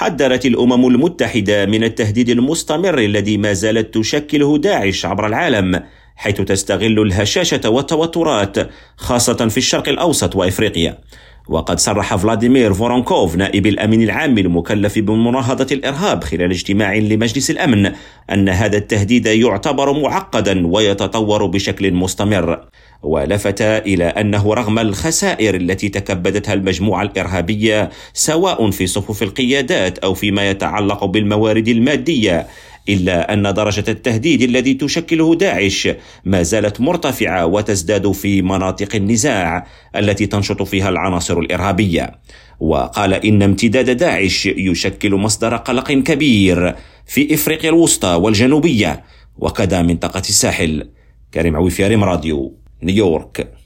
حذرت الأمم المتحدة من التهديد المستمر الذي ما زالت تشكله داعش عبر العالم حيث تستغل الهشاشة والتوترات خاصة في الشرق الأوسط وإفريقيا. وقد صرح فلاديمير فورونكوف نائب الأمين العام المكلف بمناهضة الإرهاب خلال اجتماع لمجلس الأمن أن هذا التهديد يعتبر معقدا ويتطور بشكل مستمر. ولفت إلى أنه رغم الخسائر التي تكبدتها المجموعة الإرهابية سواء في صفوف القيادات أو فيما يتعلق بالموارد المادية إلا أن درجة التهديد الذي تشكله داعش ما زالت مرتفعة وتزداد في مناطق النزاع التي تنشط فيها العناصر الإرهابية. وقال إن امتداد داعش يشكل مصدر قلق كبير في إفريقيا الوسطى والجنوبية وكذا منطقة الساحل. كريم عويفي راديو نيويورك.